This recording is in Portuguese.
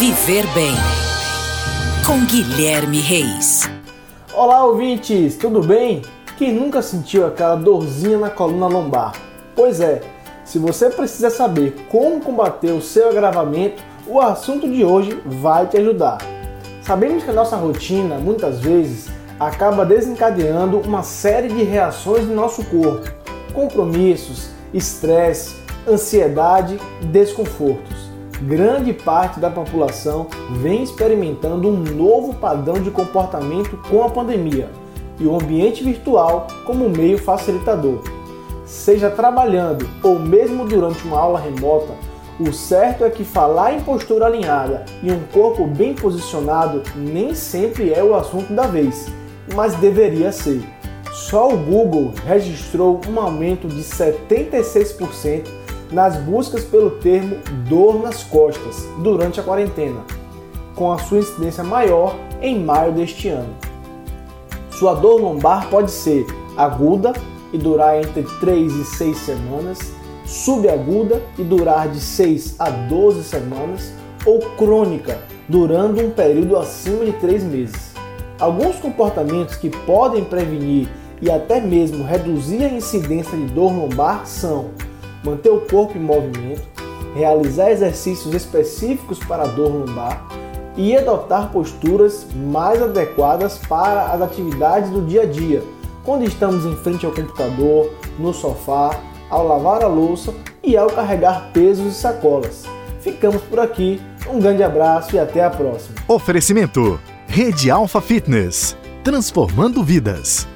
Viver Bem com Guilherme Reis. Olá, ouvintes, tudo bem? Quem nunca sentiu aquela dorzinha na coluna lombar? Pois é, se você precisa saber como combater o seu agravamento, o assunto de hoje vai te ajudar. Sabemos que a nossa rotina, muitas vezes, acaba desencadeando uma série de reações no nosso corpo, compromissos, estresse, ansiedade desconfortos grande parte da população vem experimentando um novo padrão de comportamento com a pandemia e o ambiente virtual como meio facilitador. Seja trabalhando ou mesmo durante uma aula remota, o certo é que falar em postura alinhada e um corpo bem posicionado nem sempre é o assunto da vez, mas deveria ser. Só o Google registrou um aumento de 76% nas buscas pelo termo dor nas costas durante a quarentena, com a sua incidência maior em maio deste ano. Sua dor lombar pode ser aguda e durar entre 3 e 6 semanas, subaguda e durar de 6 a 12 semanas, ou crônica, durando um período acima de 3 meses. Alguns comportamentos que podem prevenir e até mesmo reduzir a incidência de dor lombar são manter o corpo em movimento, realizar exercícios específicos para a dor lombar e adotar posturas mais adequadas para as atividades do dia a dia, quando estamos em frente ao computador, no sofá, ao lavar a louça e ao carregar pesos e sacolas. Ficamos por aqui, um grande abraço e até a próxima. Oferecimento: Rede Alfa Fitness transformando vidas.